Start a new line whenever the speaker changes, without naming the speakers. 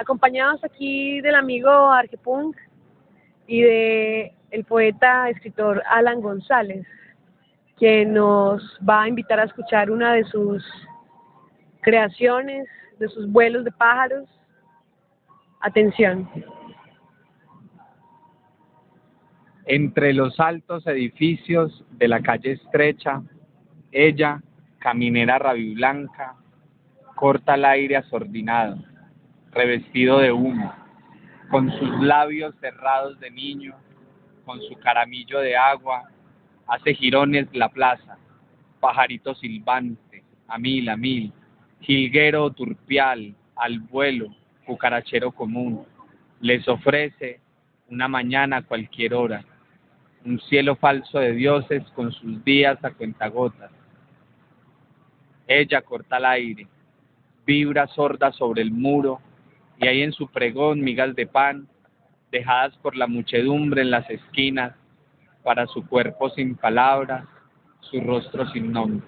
acompañados aquí del amigo Arquepunk y de el poeta escritor Alan González, quien nos va a invitar a escuchar una de sus creaciones, de sus vuelos de pájaros. Atención.
Entre los altos edificios de la calle estrecha, ella, caminera rabiblanca, corta el aire asordinado, revestido de humo, con sus labios cerrados de niño, con su caramillo de agua, hace jirones la plaza, pajarito silbante, a mil, a mil, jilguero turpial, al vuelo, cucarachero común, les ofrece una mañana a cualquier hora, un cielo falso de dioses con sus días a cuentagotas. Ella corta el aire, vibra sorda sobre el muro, y hay en su pregón migas de pan, dejadas por la muchedumbre en las esquinas, para su cuerpo sin palabras, su rostro sin nombre.